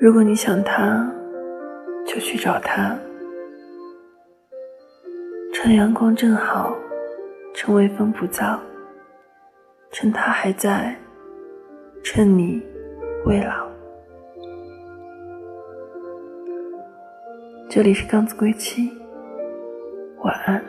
如果你想他，就去找他。趁阳光正好，趁微风不燥，趁他还在，趁你未老。这里是刚子归期，晚安。